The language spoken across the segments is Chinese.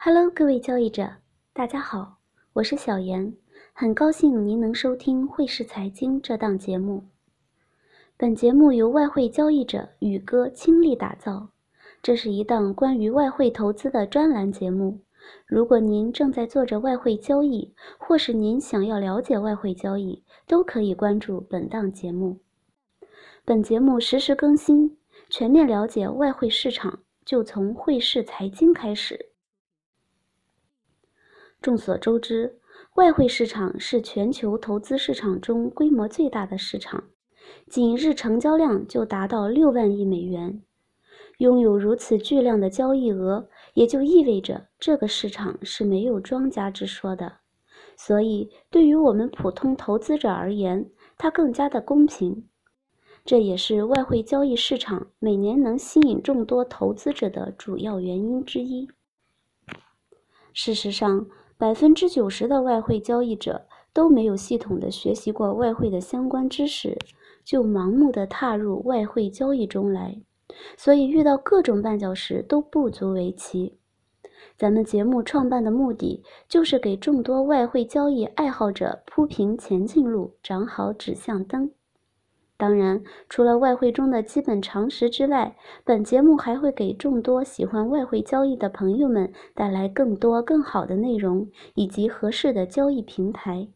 Hello，各位交易者，大家好，我是小严，很高兴您能收听汇市财经这档节目。本节目由外汇交易者宇哥倾力打造，这是一档关于外汇投资的专栏节目。如果您正在做着外汇交易，或是您想要了解外汇交易，都可以关注本档节目。本节目实时更新，全面了解外汇市场，就从汇市财经开始。众所周知，外汇市场是全球投资市场中规模最大的市场，仅日成交量就达到六万亿美元。拥有如此巨量的交易额，也就意味着这个市场是没有庄家之说的。所以，对于我们普通投资者而言，它更加的公平。这也是外汇交易市场每年能吸引众多投资者的主要原因之一。事实上，百分之九十的外汇交易者都没有系统的学习过外汇的相关知识，就盲目的踏入外汇交易中来，所以遇到各种绊脚石都不足为奇。咱们节目创办的目的，就是给众多外汇交易爱好者铺平前进路，长好指向灯。当然，除了外汇中的基本常识之外，本节目还会给众多喜欢外汇交易的朋友们带来更多更好的内容以及合适的交易平台。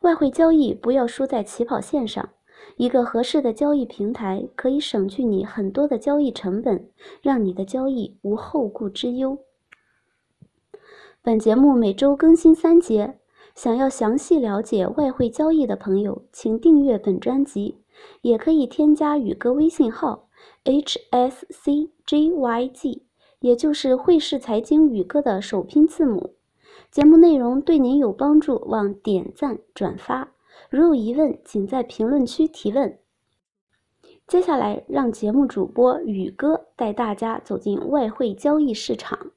外汇交易不要输在起跑线上，一个合适的交易平台可以省去你很多的交易成本，让你的交易无后顾之忧。本节目每周更新三节。想要详细了解外汇交易的朋友，请订阅本专辑，也可以添加宇哥微信号 hscjyg，也就是汇市财经宇哥的首拼字母。节目内容对您有帮助，望点赞转发。如有疑问，请在评论区提问。接下来，让节目主播宇哥带大家走进外汇交易市场。